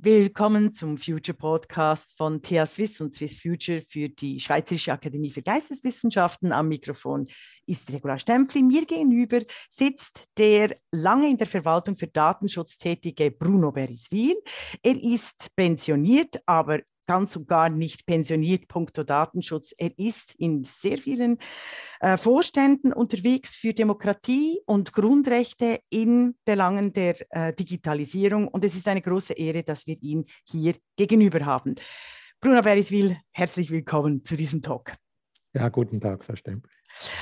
Willkommen zum Future Podcast von TH Swiss und Swiss Future für die Schweizerische Akademie für Geisteswissenschaften. Am Mikrofon ist Regula Stempfli. Mir gegenüber sitzt der lange in der Verwaltung für Datenschutz tätige Bruno Beriswil. Er ist pensioniert, aber ganz und gar nicht pensioniert, punkto Datenschutz. Er ist in sehr vielen äh, Vorständen unterwegs für Demokratie und Grundrechte in Belangen der äh, Digitalisierung. Und es ist eine große Ehre, dass wir ihn hier gegenüber haben. Bruno Beriswil, herzlich willkommen zu diesem Talk. Ja, guten Tag, Stempel.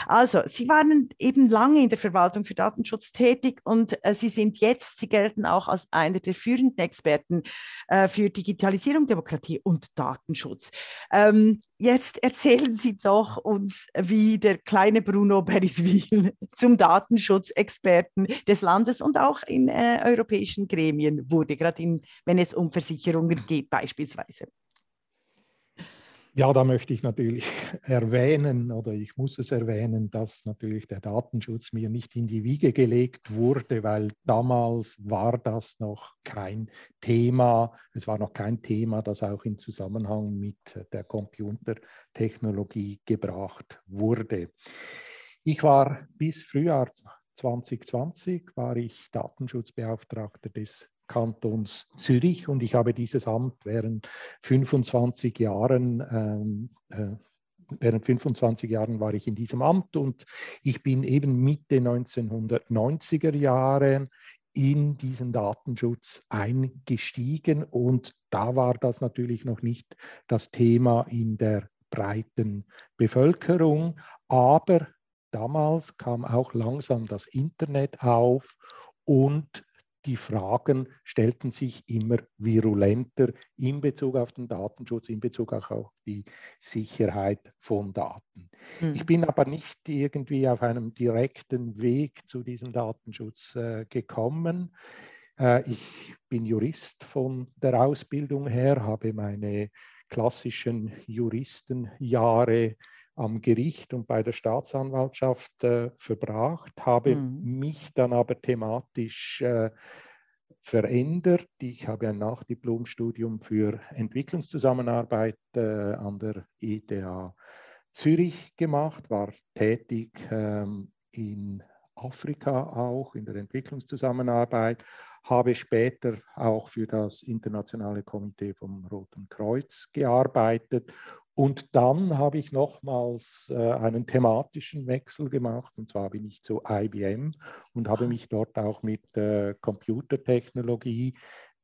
Also, Sie waren eben lange in der Verwaltung für Datenschutz tätig und äh, Sie sind jetzt, Sie gelten auch als einer der führenden Experten äh, für Digitalisierung, Demokratie und Datenschutz. Ähm, jetzt erzählen Sie doch uns, wie der kleine Bruno Beriswil zum Datenschutzexperten des Landes und auch in äh, europäischen Gremien wurde, gerade wenn es um Versicherungen geht beispielsweise. Ja, da möchte ich natürlich erwähnen oder ich muss es erwähnen, dass natürlich der Datenschutz mir nicht in die Wiege gelegt wurde, weil damals war das noch kein Thema. Es war noch kein Thema, das auch in Zusammenhang mit der Computertechnologie gebracht wurde. Ich war bis Frühjahr 2020 war ich Datenschutzbeauftragter des Kantons Zürich und ich habe dieses Amt während 25 Jahren ähm, äh, während 25 Jahren war ich in diesem Amt und ich bin eben Mitte 1990er Jahre in diesen Datenschutz eingestiegen und da war das natürlich noch nicht das Thema in der breiten Bevölkerung, aber damals kam auch langsam das Internet auf und die Fragen stellten sich immer virulenter in Bezug auf den Datenschutz, in Bezug auch auf die Sicherheit von Daten. Mhm. Ich bin aber nicht irgendwie auf einem direkten Weg zu diesem Datenschutz äh, gekommen. Äh, ich bin Jurist von der Ausbildung her, habe meine klassischen Juristenjahre am Gericht und bei der Staatsanwaltschaft äh, verbracht, habe mhm. mich dann aber thematisch äh, verändert. Ich habe ein Nachdiplomstudium für Entwicklungszusammenarbeit äh, an der ETH Zürich gemacht, war tätig ähm, in Afrika auch in der Entwicklungszusammenarbeit, habe später auch für das Internationale Komitee vom Roten Kreuz gearbeitet und dann habe ich nochmals äh, einen thematischen Wechsel gemacht, und zwar bin ich zu IBM und habe mich dort auch mit äh, Computertechnologie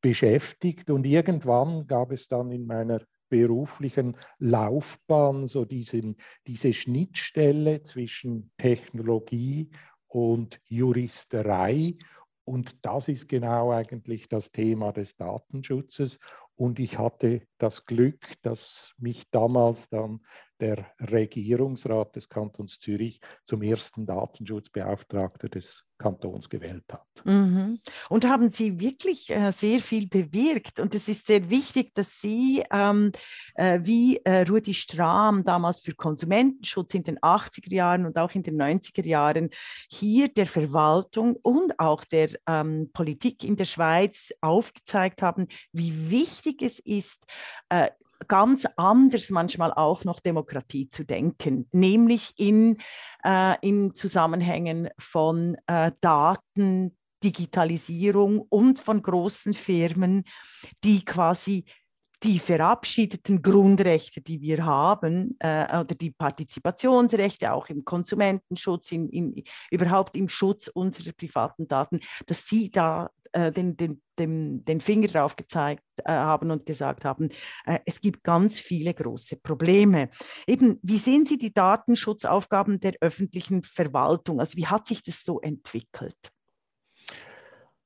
beschäftigt. Und irgendwann gab es dann in meiner beruflichen Laufbahn so diesen, diese Schnittstelle zwischen Technologie und Juristerei. Und das ist genau eigentlich das Thema des Datenschutzes. Und ich hatte das Glück, dass mich damals dann der Regierungsrat des Kantons Zürich zum ersten Datenschutzbeauftragter des Kantons gewählt hat. Mhm. Und haben Sie wirklich äh, sehr viel bewirkt. Und es ist sehr wichtig, dass Sie, ähm, äh, wie äh, Rudi Strahm damals für Konsumentenschutz in den 80er Jahren und auch in den 90er Jahren, hier der Verwaltung und auch der ähm, Politik in der Schweiz aufgezeigt haben, wie wichtig es ist, äh, ganz anders manchmal auch noch Demokratie zu denken, nämlich in, äh, in Zusammenhängen von äh, Daten, Digitalisierung und von großen Firmen, die quasi die verabschiedeten Grundrechte, die wir haben, äh, oder die Partizipationsrechte, auch im Konsumentenschutz, in, in, überhaupt im Schutz unserer privaten Daten, dass sie da äh, den, den, den, den Finger drauf gezeigt äh, haben und gesagt haben, äh, es gibt ganz viele große Probleme. Eben, wie sehen Sie die Datenschutzaufgaben der öffentlichen Verwaltung? Also wie hat sich das so entwickelt?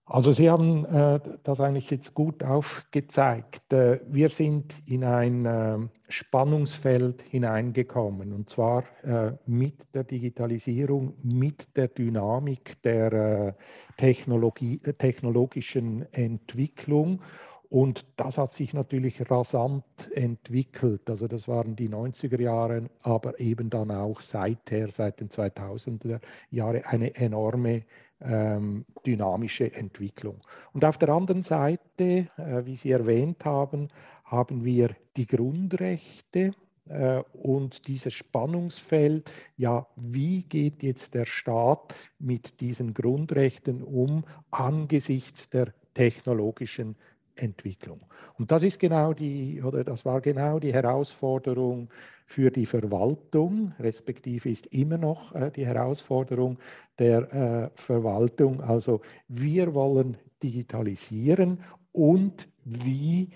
Also Sie haben äh, das eigentlich jetzt gut aufgezeigt. Äh, wir sind in ein äh, Spannungsfeld hineingekommen und zwar äh, mit der Digitalisierung, mit der Dynamik der äh, Technologie, technologischen Entwicklung. Und das hat sich natürlich rasant entwickelt. Also das waren die 90er Jahre, aber eben dann auch seither, seit den 2000er Jahren, eine enorme ähm, dynamische Entwicklung. Und auf der anderen Seite, äh, wie Sie erwähnt haben, haben wir die Grundrechte äh, und dieses Spannungsfeld, ja, wie geht jetzt der Staat mit diesen Grundrechten um angesichts der technologischen Entwicklung. Und das ist genau die, oder das war genau die Herausforderung für die Verwaltung, respektive ist immer noch äh, die Herausforderung der äh, Verwaltung. Also wir wollen digitalisieren und wie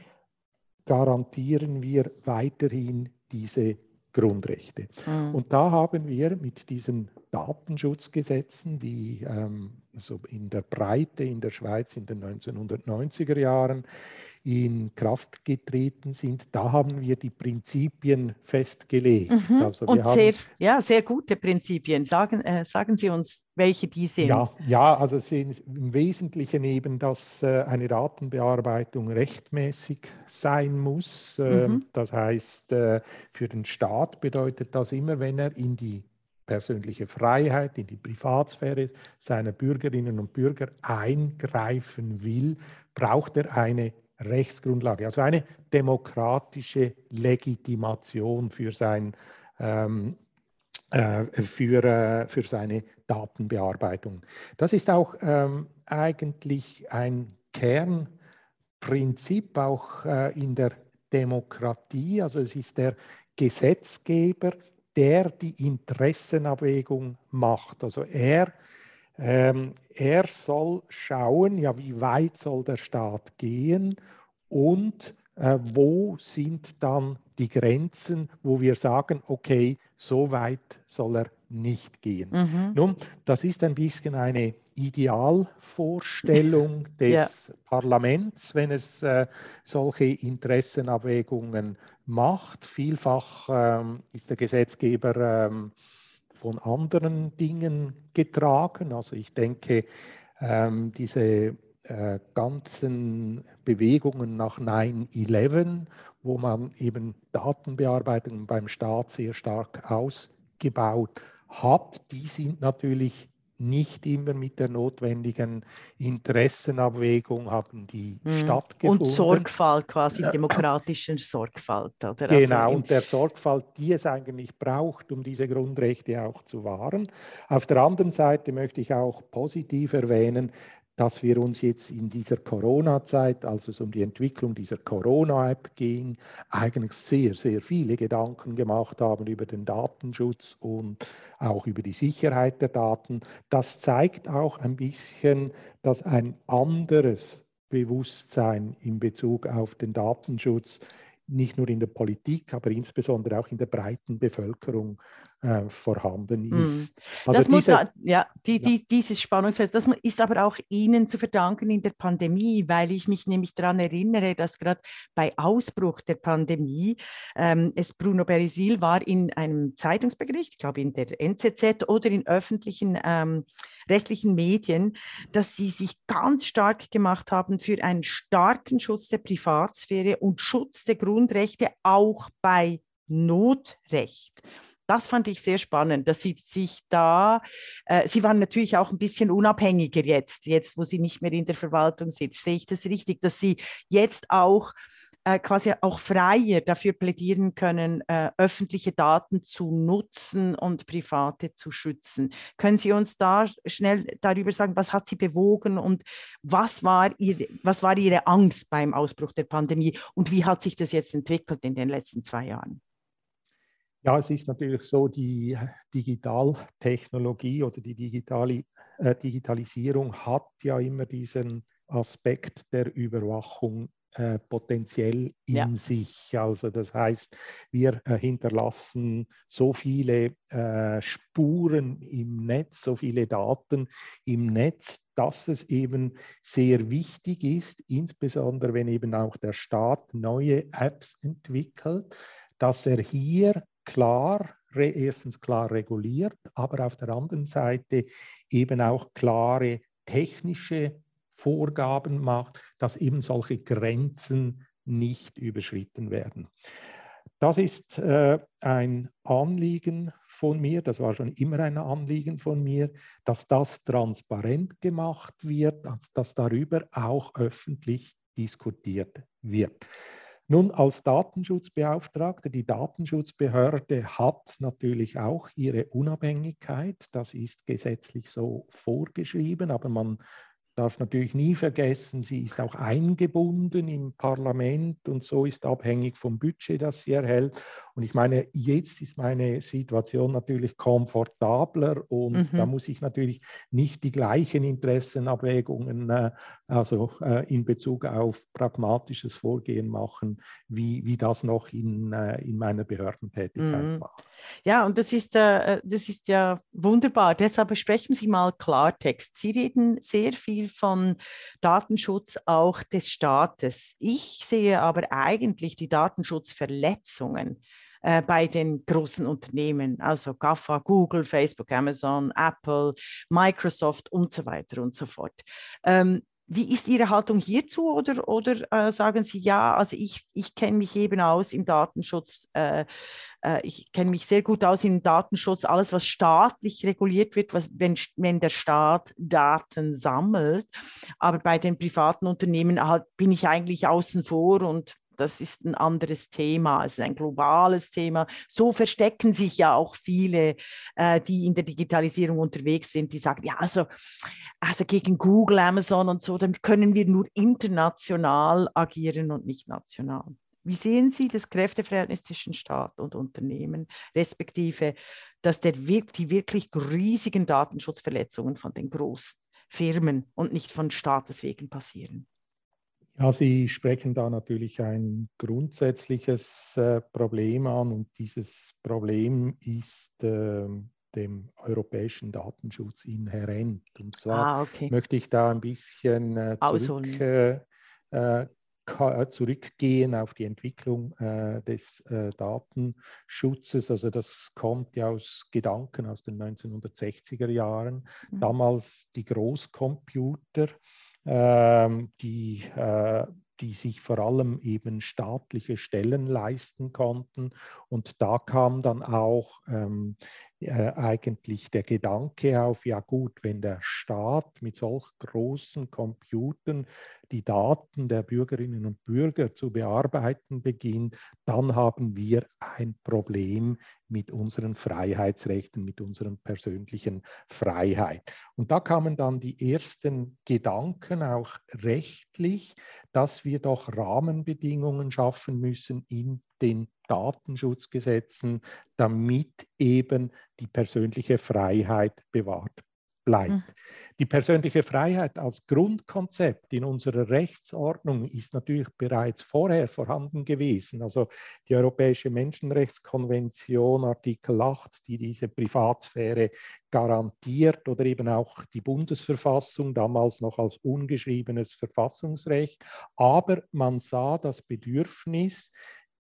garantieren wir weiterhin diese Grundrechte. Mhm. Und da haben wir mit diesen Datenschutzgesetzen, die ähm, so in der Breite in der Schweiz in den 1990er Jahren in Kraft getreten sind, da haben wir die Prinzipien festgelegt. Mhm. Also Und sehr, ja, sehr gute Prinzipien. Sagen, äh, sagen Sie uns, welche die sind. Ja, ja also sind im Wesentlichen eben, dass äh, eine Datenbearbeitung rechtmäßig sein muss. Äh, mhm. Das heißt, äh, für den Staat bedeutet das immer, wenn er in die persönliche Freiheit, in die Privatsphäre seiner Bürgerinnen und Bürger eingreifen will, braucht er eine Rechtsgrundlage, also eine demokratische Legitimation für, sein, ähm, äh, für, äh, für seine Datenbearbeitung. Das ist auch ähm, eigentlich ein Kernprinzip auch äh, in der Demokratie. Also es ist der Gesetzgeber, der die Interessenabwägung macht. Also er ähm, er soll schauen, ja, wie weit soll der Staat gehen und äh, wo sind dann die Grenzen, wo wir sagen, okay, so weit soll er nicht gehen. Mhm. Nun, das ist ein bisschen eine Idealvorstellung des ja. Parlaments, wenn es äh, solche Interessenabwägungen macht. Vielfach ähm, ist der Gesetzgeber ähm, von anderen Dingen getragen. Also ich denke, ähm, diese äh, ganzen Bewegungen nach 9-11, wo man eben Datenbearbeitung beim Staat sehr stark ausgebaut hat, die sind natürlich nicht immer mit der notwendigen Interessenabwägung haben die mhm. stattgefunden. Und Sorgfalt, quasi demokratische Sorgfalt. Oder? Genau, also und der Sorgfalt, die es eigentlich braucht, um diese Grundrechte auch zu wahren. Auf der anderen Seite möchte ich auch positiv erwähnen, dass wir uns jetzt in dieser Corona-Zeit, als es um die Entwicklung dieser Corona-App ging, eigentlich sehr, sehr viele Gedanken gemacht haben über den Datenschutz und auch über die Sicherheit der Daten. Das zeigt auch ein bisschen, dass ein anderes Bewusstsein in Bezug auf den Datenschutz nicht nur in der Politik, aber insbesondere auch in der breiten Bevölkerung äh, vorhanden mhm. ist. Also diese, da, ja, die, die, dieses Spannungsfeld, das ist aber auch Ihnen zu verdanken in der Pandemie, weil ich mich nämlich daran erinnere, dass gerade bei Ausbruch der Pandemie ähm, es Bruno Beriswil war in einem Zeitungsbericht, ich glaube in der NZZ oder in öffentlichen ähm, rechtlichen Medien, dass sie sich ganz stark gemacht haben für einen starken Schutz der Privatsphäre und Schutz der Grundrechte auch bei Notrecht das fand ich sehr spannend, dass sie sich da, äh, sie waren natürlich auch ein bisschen unabhängiger jetzt, jetzt wo sie nicht mehr in der Verwaltung sitzt. Sehe ich das richtig, dass sie jetzt auch äh, quasi auch freier dafür plädieren können, äh, öffentliche Daten zu nutzen und private zu schützen. Können Sie uns da schnell darüber sagen, was hat Sie bewogen und was war, ihr, was war Ihre Angst beim Ausbruch der Pandemie und wie hat sich das jetzt entwickelt in den letzten zwei Jahren? Ja, es ist natürlich so, die Digitaltechnologie oder die digitale, äh, Digitalisierung hat ja immer diesen Aspekt der Überwachung äh, potenziell in ja. sich. Also das heißt, wir äh, hinterlassen so viele äh, Spuren im Netz, so viele Daten im Netz, dass es eben sehr wichtig ist, insbesondere wenn eben auch der Staat neue Apps entwickelt, dass er hier klar, erstens klar reguliert, aber auf der anderen Seite eben auch klare technische Vorgaben macht, dass eben solche Grenzen nicht überschritten werden. Das ist äh, ein Anliegen von mir, das war schon immer ein Anliegen von mir, dass das transparent gemacht wird, dass darüber auch öffentlich diskutiert wird. Nun, als Datenschutzbeauftragter, die Datenschutzbehörde hat natürlich auch ihre Unabhängigkeit. Das ist gesetzlich so vorgeschrieben, aber man darf natürlich nie vergessen, sie ist auch eingebunden im Parlament und so ist abhängig vom Budget, das sie erhält. Und ich meine, jetzt ist meine Situation natürlich komfortabler und mhm. da muss ich natürlich nicht die gleichen Interessenabwägungen äh, also äh, in Bezug auf pragmatisches Vorgehen machen, wie, wie das noch in, äh, in meiner Behördentätigkeit mhm. war. Ja, und das ist, äh, das ist ja wunderbar. Deshalb sprechen Sie mal Klartext. Sie reden sehr viel von Datenschutz auch des Staates. Ich sehe aber eigentlich die Datenschutzverletzungen äh, bei den großen Unternehmen, also GAFA, Google, Facebook, Amazon, Apple, Microsoft und so weiter und so fort. Ähm, wie ist Ihre Haltung hierzu? Oder, oder äh, sagen Sie, ja, also ich, ich kenne mich eben aus im Datenschutz, äh, äh, ich kenne mich sehr gut aus im Datenschutz, alles, was staatlich reguliert wird, was, wenn, wenn der Staat Daten sammelt, aber bei den privaten Unternehmen halt, bin ich eigentlich außen vor und das ist ein anderes Thema, es ist ein globales Thema. So verstecken sich ja auch viele, äh, die in der Digitalisierung unterwegs sind, die sagen, ja, also, also gegen Google, Amazon und so, dann können wir nur international agieren und nicht national. Wie sehen Sie das Kräfteverhältnis zwischen Staat und Unternehmen, respektive dass der, die wirklich riesigen Datenschutzverletzungen von den Großfirmen und nicht von Staates wegen passieren? Ja, Sie sprechen da natürlich ein grundsätzliches äh, Problem an und dieses Problem ist äh, dem europäischen Datenschutz inhärent. Und zwar ah, okay. möchte ich da ein bisschen äh, zurück, äh, äh, äh, zurückgehen auf die Entwicklung des Datenschutzes. Also das kommt ja aus Gedanken aus den 1960er Jahren. Mhm. Damals die Großcomputer die, äh, die sich vor allem eben staatliche Stellen leisten konnten. Und da kam dann auch ähm, äh, eigentlich der Gedanke auf, ja gut, wenn der Staat mit solch großen Computern die Daten der Bürgerinnen und Bürger zu bearbeiten beginnt, dann haben wir ein Problem mit unseren Freiheitsrechten, mit unseren persönlichen Freiheit. Und da kamen dann die ersten Gedanken auch rechtlich, dass wir doch Rahmenbedingungen schaffen müssen in den Datenschutzgesetzen, damit eben die persönliche Freiheit bewahrt bleibt. Mhm. Die persönliche Freiheit als Grundkonzept in unserer Rechtsordnung ist natürlich bereits vorher vorhanden gewesen. Also die Europäische Menschenrechtskonvention Artikel 8, die diese Privatsphäre garantiert oder eben auch die Bundesverfassung, damals noch als ungeschriebenes Verfassungsrecht. Aber man sah das Bedürfnis,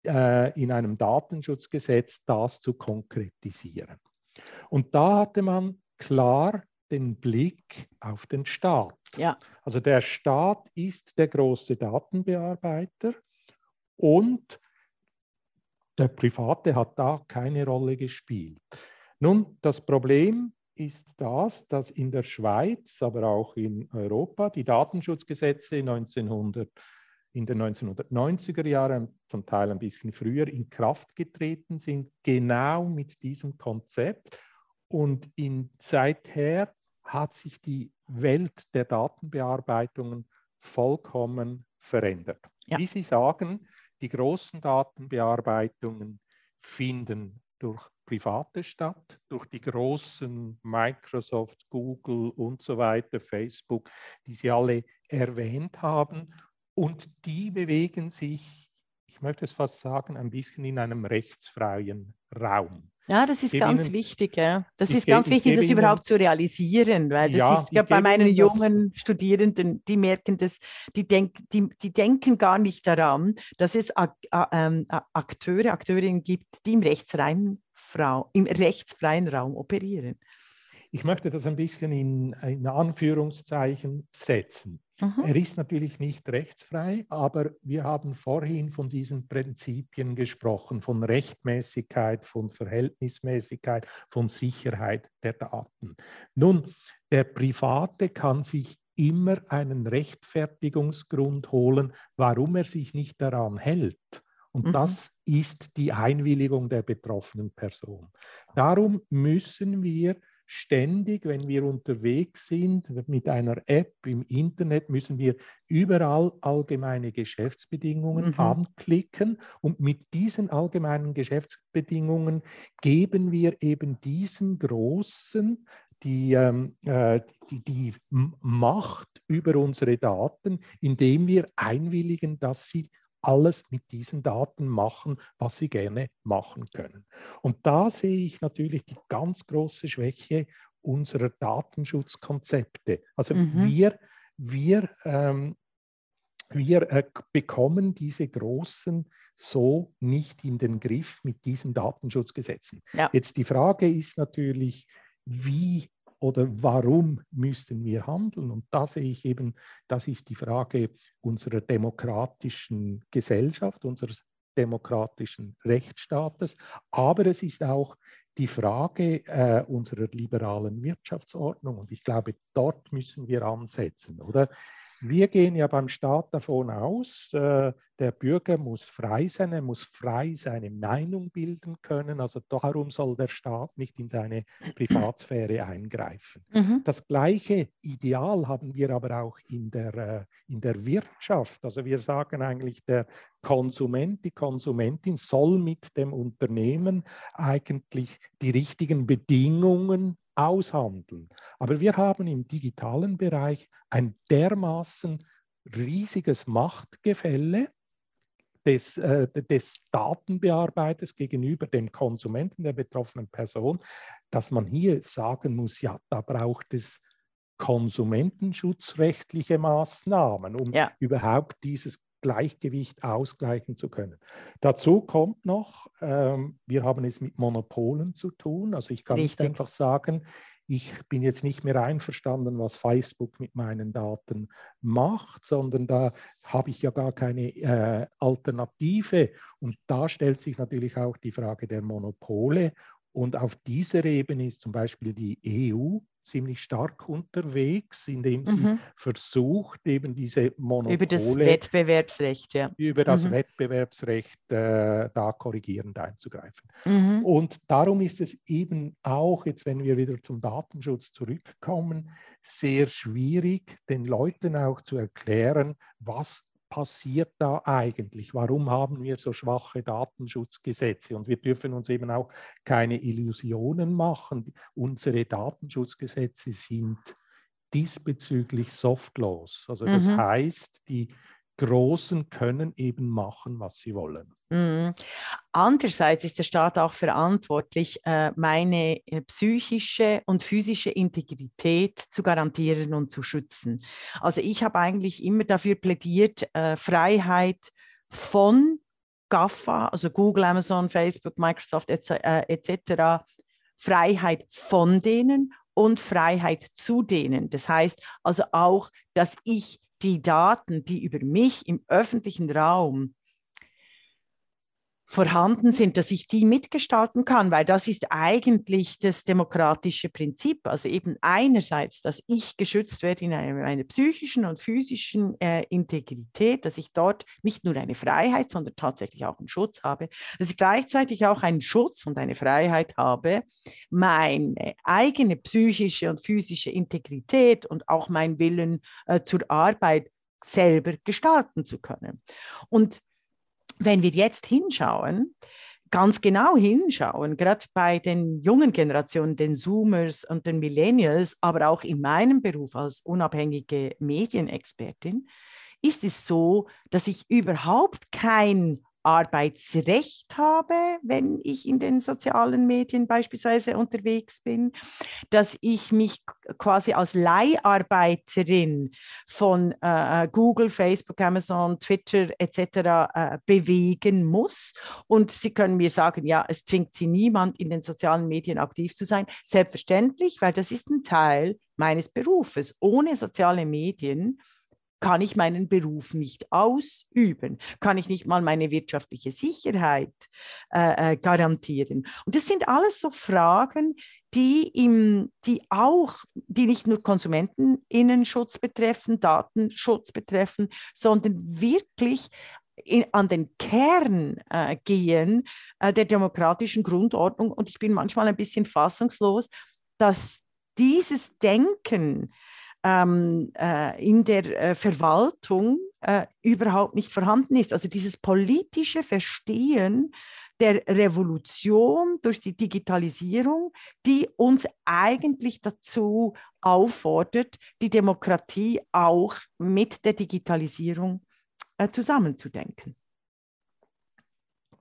äh, in einem Datenschutzgesetz das zu konkretisieren. Und da hatte man klar den Blick auf den Staat. Ja. Also der Staat ist der große Datenbearbeiter und der Private hat da keine Rolle gespielt. Nun, das Problem ist das, dass in der Schweiz, aber auch in Europa die Datenschutzgesetze 1900 in den 1990er Jahren, zum Teil ein bisschen früher, in Kraft getreten sind, genau mit diesem Konzept. Und in, seither hat sich die Welt der Datenbearbeitungen vollkommen verändert. Ja. Wie Sie sagen, die großen Datenbearbeitungen finden durch Private statt, durch die großen Microsoft, Google und so weiter, Facebook, die Sie alle erwähnt haben. Und die bewegen sich, ich möchte es fast sagen, ein bisschen in einem rechtsfreien Raum. Ja, das ist ganz Ihnen, wichtig. Ja. Das ist ganz wichtig, das Ihnen, überhaupt zu realisieren, weil das ja, ist ja bei meinen jungen Studierenden, die merken das, die, denk, die, die denken gar nicht daran, dass es ähm, Akteure, Akteurinnen gibt, die im rechtsfreien, im rechtsfreien Raum operieren. Ich möchte das ein bisschen in, in Anführungszeichen setzen. Mhm. Er ist natürlich nicht rechtsfrei, aber wir haben vorhin von diesen Prinzipien gesprochen, von Rechtmäßigkeit, von Verhältnismäßigkeit, von Sicherheit der Daten. Nun, der Private kann sich immer einen Rechtfertigungsgrund holen, warum er sich nicht daran hält. Und mhm. das ist die Einwilligung der betroffenen Person. Darum müssen wir ständig, wenn wir unterwegs sind mit einer App im Internet, müssen wir überall allgemeine Geschäftsbedingungen mhm. anklicken und mit diesen allgemeinen Geschäftsbedingungen geben wir eben diesen großen die, ähm, äh, die, die Macht über unsere Daten, indem wir einwilligen, dass sie alles mit diesen Daten machen, was sie gerne machen können. Und da sehe ich natürlich die ganz große Schwäche unserer Datenschutzkonzepte. Also mhm. wir, wir, ähm, wir äh, bekommen diese großen so nicht in den Griff mit diesen Datenschutzgesetzen. Ja. Jetzt die Frage ist natürlich, wie oder warum müssen wir handeln? Und da sehe ich eben, das ist die Frage unserer demokratischen Gesellschaft, unseres demokratischen Rechtsstaates, aber es ist auch die Frage äh, unserer liberalen Wirtschaftsordnung. Und ich glaube, dort müssen wir ansetzen, oder? Wir gehen ja beim Staat davon aus, äh, der Bürger muss frei sein, er muss frei seine Meinung bilden können. Also darum soll der Staat nicht in seine Privatsphäre eingreifen. Mhm. Das gleiche Ideal haben wir aber auch in der, äh, in der Wirtschaft. Also wir sagen eigentlich, der Konsument, die Konsumentin soll mit dem Unternehmen eigentlich die richtigen Bedingungen aushandeln. Aber wir haben im digitalen Bereich ein dermaßen riesiges Machtgefälle des, äh, des Datenbearbeiters gegenüber dem Konsumenten, der betroffenen Person, dass man hier sagen muss, ja, da braucht es konsumentenschutzrechtliche Maßnahmen, um ja. überhaupt dieses Gleichgewicht ausgleichen zu können. Dazu kommt noch, ähm, wir haben es mit Monopolen zu tun. Also ich kann Richtig. nicht einfach sagen, ich bin jetzt nicht mehr einverstanden, was Facebook mit meinen Daten macht, sondern da habe ich ja gar keine äh, Alternative. Und da stellt sich natürlich auch die Frage der Monopole. Und auf dieser Ebene ist zum Beispiel die EU ziemlich stark unterwegs, indem sie mhm. versucht, eben diese Monopole über das Wettbewerbsrecht, ja. über das mhm. Wettbewerbsrecht äh, da korrigierend einzugreifen. Mhm. Und darum ist es eben auch, jetzt wenn wir wieder zum Datenschutz zurückkommen, sehr schwierig, den Leuten auch zu erklären, was passiert da eigentlich? Warum haben wir so schwache Datenschutzgesetze? Und wir dürfen uns eben auch keine Illusionen machen. Unsere Datenschutzgesetze sind diesbezüglich softlos. Also das mhm. heißt, die Großen können eben machen, was sie wollen. Mhm. Andererseits ist der Staat auch verantwortlich, äh, meine äh, psychische und physische Integrität zu garantieren und zu schützen. Also ich habe eigentlich immer dafür plädiert, äh, Freiheit von GAFA, also Google, Amazon, Facebook, Microsoft etc., Freiheit von denen und Freiheit zu denen. Das heißt also auch, dass ich die Daten, die über mich im öffentlichen Raum vorhanden sind, dass ich die mitgestalten kann, weil das ist eigentlich das demokratische Prinzip. Also eben einerseits, dass ich geschützt werde in einer, einer psychischen und physischen äh, Integrität, dass ich dort nicht nur eine Freiheit, sondern tatsächlich auch einen Schutz habe, dass ich gleichzeitig auch einen Schutz und eine Freiheit habe, meine eigene psychische und physische Integrität und auch mein Willen äh, zur Arbeit selber gestalten zu können. Und wenn wir jetzt hinschauen, ganz genau hinschauen, gerade bei den jungen Generationen, den Zoomers und den Millennials, aber auch in meinem Beruf als unabhängige Medienexpertin, ist es so, dass ich überhaupt kein Arbeitsrecht habe, wenn ich in den sozialen Medien beispielsweise unterwegs bin, dass ich mich quasi als Leiharbeiterin von äh, Google, Facebook, Amazon, Twitter etc. Äh, bewegen muss. Und Sie können mir sagen, ja, es zwingt Sie niemand, in den sozialen Medien aktiv zu sein. Selbstverständlich, weil das ist ein Teil meines Berufes. Ohne soziale Medien kann ich meinen Beruf nicht ausüben, kann ich nicht mal meine wirtschaftliche Sicherheit äh, äh, garantieren. Und das sind alles so Fragen, die, im, die auch, die nicht nur Konsumentinnenschutz betreffen, Datenschutz betreffen, sondern wirklich in, an den Kern äh, gehen äh, der demokratischen Grundordnung. Und ich bin manchmal ein bisschen fassungslos, dass dieses Denken ähm, äh, in der äh, Verwaltung äh, überhaupt nicht vorhanden ist. Also dieses politische Verstehen der Revolution durch die Digitalisierung, die uns eigentlich dazu auffordert, die Demokratie auch mit der Digitalisierung äh, zusammenzudenken.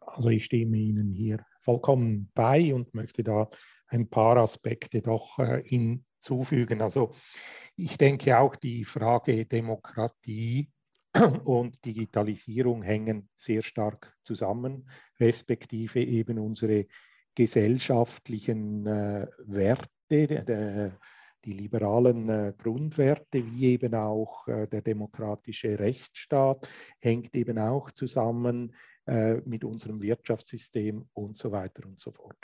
Also ich stimme Ihnen hier vollkommen bei und möchte da ein paar Aspekte doch äh, hinzufügen. Also ich denke auch die Frage Demokratie und Digitalisierung hängen sehr stark zusammen, respektive eben unsere gesellschaftlichen äh, Werte, de, die liberalen äh, Grundwerte, wie eben auch äh, der demokratische Rechtsstaat, hängt eben auch zusammen äh, mit unserem Wirtschaftssystem und so weiter und so fort.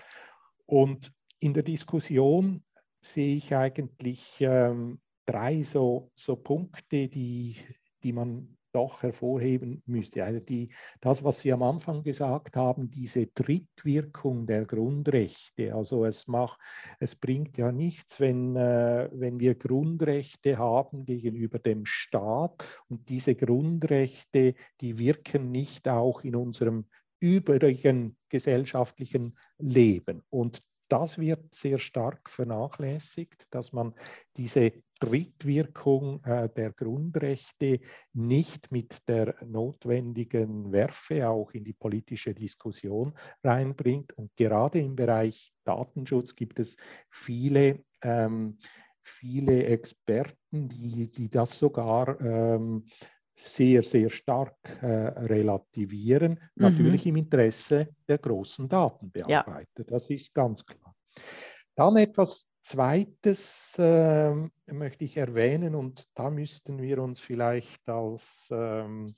Und in der Diskussion sehe ich eigentlich ähm, drei so, so Punkte, die, die man doch hervorheben müsste. Also die, das, was Sie am Anfang gesagt haben, diese Drittwirkung der Grundrechte. Also es, macht, es bringt ja nichts, wenn, äh, wenn wir Grundrechte haben gegenüber dem Staat und diese Grundrechte, die wirken nicht auch in unserem übrigen gesellschaftlichen Leben. Und das wird sehr stark vernachlässigt, dass man diese Drittwirkung äh, der Grundrechte nicht mit der notwendigen Werfe auch in die politische Diskussion reinbringt. Und gerade im Bereich Datenschutz gibt es viele, ähm, viele Experten, die, die das sogar ähm, sehr, sehr stark äh, relativieren, mhm. natürlich im Interesse der großen Datenbearbeiter. Ja. Das ist ganz klar. Dann etwas Zweites äh, möchte ich erwähnen und da müssten wir uns vielleicht als ähm,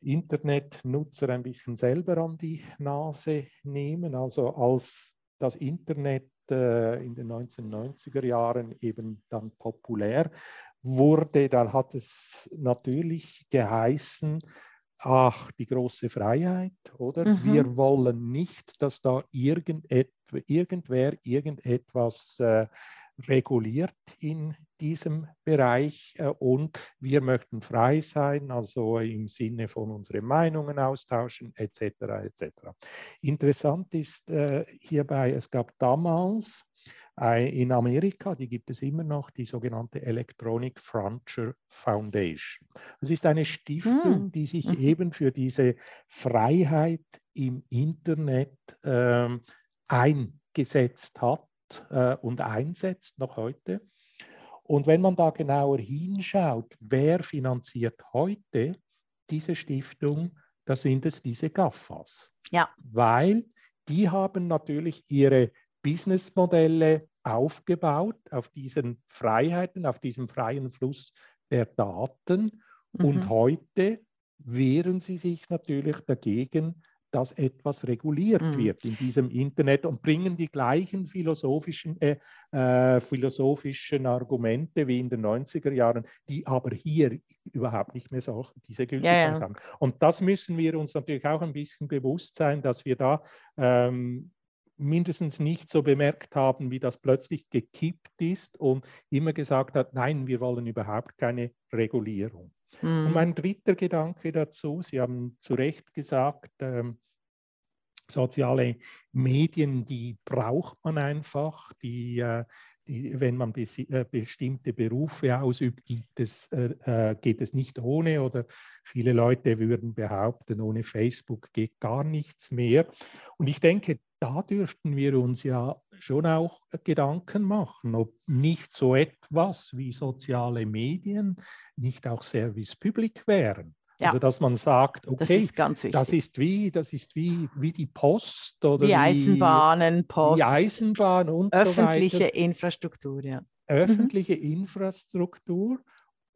Internetnutzer ein bisschen selber an die Nase nehmen. Also als das Internet äh, in den 1990er Jahren eben dann populär wurde, dann hat es natürlich geheißen, ach, die große Freiheit, oder? Mhm. Wir wollen nicht, dass da irgendet, irgendwer irgendetwas äh, reguliert in diesem Bereich äh, und wir möchten frei sein, also im Sinne von unseren Meinungen austauschen etc. etc. Interessant ist äh, hierbei, es gab damals in Amerika, die gibt es immer noch, die sogenannte Electronic Frontier Foundation. Das ist eine Stiftung, hm. die sich mhm. eben für diese Freiheit im Internet äh, eingesetzt hat äh, und einsetzt noch heute. Und wenn man da genauer hinschaut, wer finanziert heute diese Stiftung, da sind es diese GAFAs. Ja. Weil die haben natürlich ihre Businessmodelle aufgebaut auf diesen Freiheiten, auf diesem freien Fluss der Daten. Mhm. Und heute wehren sie sich natürlich dagegen, dass etwas reguliert mhm. wird in diesem Internet und bringen die gleichen philosophischen, äh, äh, philosophischen Argumente wie in den 90er Jahren, die aber hier überhaupt nicht mehr so diese Gültigkeit ja, ja. haben. Und das müssen wir uns natürlich auch ein bisschen bewusst sein, dass wir da ähm, mindestens nicht so bemerkt haben, wie das plötzlich gekippt ist und immer gesagt hat, nein, wir wollen überhaupt keine Regulierung. Mhm. Und mein dritter Gedanke dazu, Sie haben zu Recht gesagt, ähm, soziale Medien, die braucht man einfach, die, äh, wenn man äh, bestimmte Berufe ausübt, es, äh, geht es nicht ohne oder viele Leute würden behaupten, ohne Facebook geht gar nichts mehr. Und ich denke, da dürften wir uns ja schon auch Gedanken machen, ob nicht so etwas wie soziale Medien nicht auch Service Public wären. Ja. Also dass man sagt, okay, das ist, das ist, wie, das ist wie, wie die Post oder wie Eisenbahnen, Post, wie Eisenbahn und öffentliche so weiter. Infrastruktur, ja. Öffentliche mhm. Infrastruktur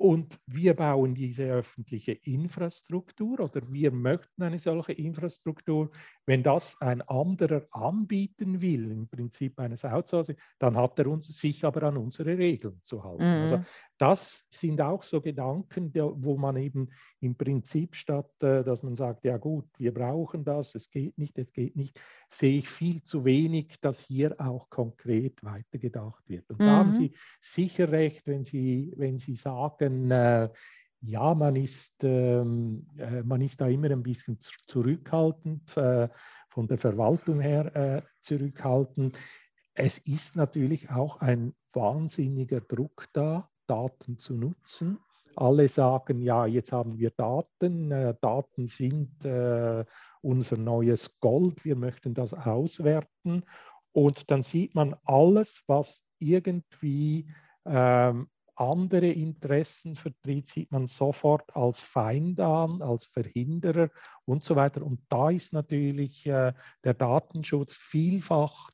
und wir bauen diese öffentliche Infrastruktur oder wir möchten eine solche Infrastruktur. Wenn das ein anderer anbieten will, im Prinzip eines Outsourcing, dann hat er uns, sich aber an unsere Regeln zu halten. Also mhm. Also das sind auch so Gedanken, wo man eben im Prinzip statt, äh, dass man sagt, ja gut, wir brauchen das, es geht nicht, es geht nicht, sehe ich viel zu wenig, dass hier auch konkret weitergedacht wird. Und mhm. da haben mhm. Sie sicher recht, wenn Sie, wenn Sie sagen, äh, ja, man ist, ähm, äh, man ist da immer ein bisschen zurückhaltend, äh, von der Verwaltung her äh, zurückhaltend. Es ist natürlich auch ein wahnsinniger Druck da, Daten zu nutzen. Alle sagen, ja, jetzt haben wir Daten, äh, Daten sind äh, unser neues Gold, wir möchten das auswerten. Und dann sieht man alles, was irgendwie ähm, andere Interessen vertritt, sieht man sofort als Feind an, als Verhinderer und so weiter. Und da ist natürlich äh, der Datenschutz vielfach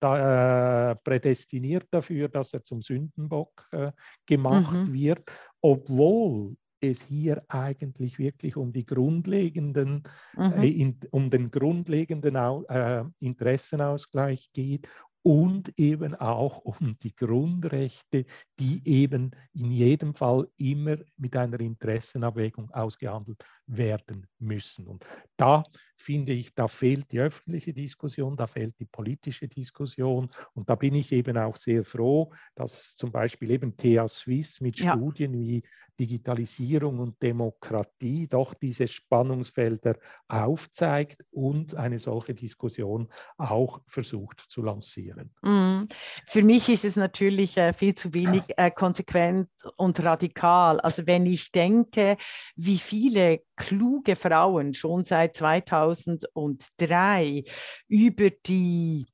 da, äh, prädestiniert dafür, dass er zum Sündenbock äh, gemacht mhm. wird, obwohl es hier eigentlich wirklich um die grundlegenden, mhm. äh, in, um den grundlegenden äh, Interessenausgleich geht und eben auch um die Grundrechte, die eben in jedem Fall immer mit einer Interessenabwägung ausgehandelt werden müssen. Und da finde ich, da fehlt die öffentliche Diskussion, da fehlt die politische Diskussion. Und da bin ich eben auch sehr froh, dass zum Beispiel eben TH Swiss mit ja. Studien wie Digitalisierung und Demokratie doch diese Spannungsfelder aufzeigt und eine solche Diskussion auch versucht zu lancieren. Mhm. Für mich ist es natürlich äh, viel zu wenig äh, konsequent und radikal. Also wenn ich denke, wie viele kluge Frauen schon seit 2003 über die,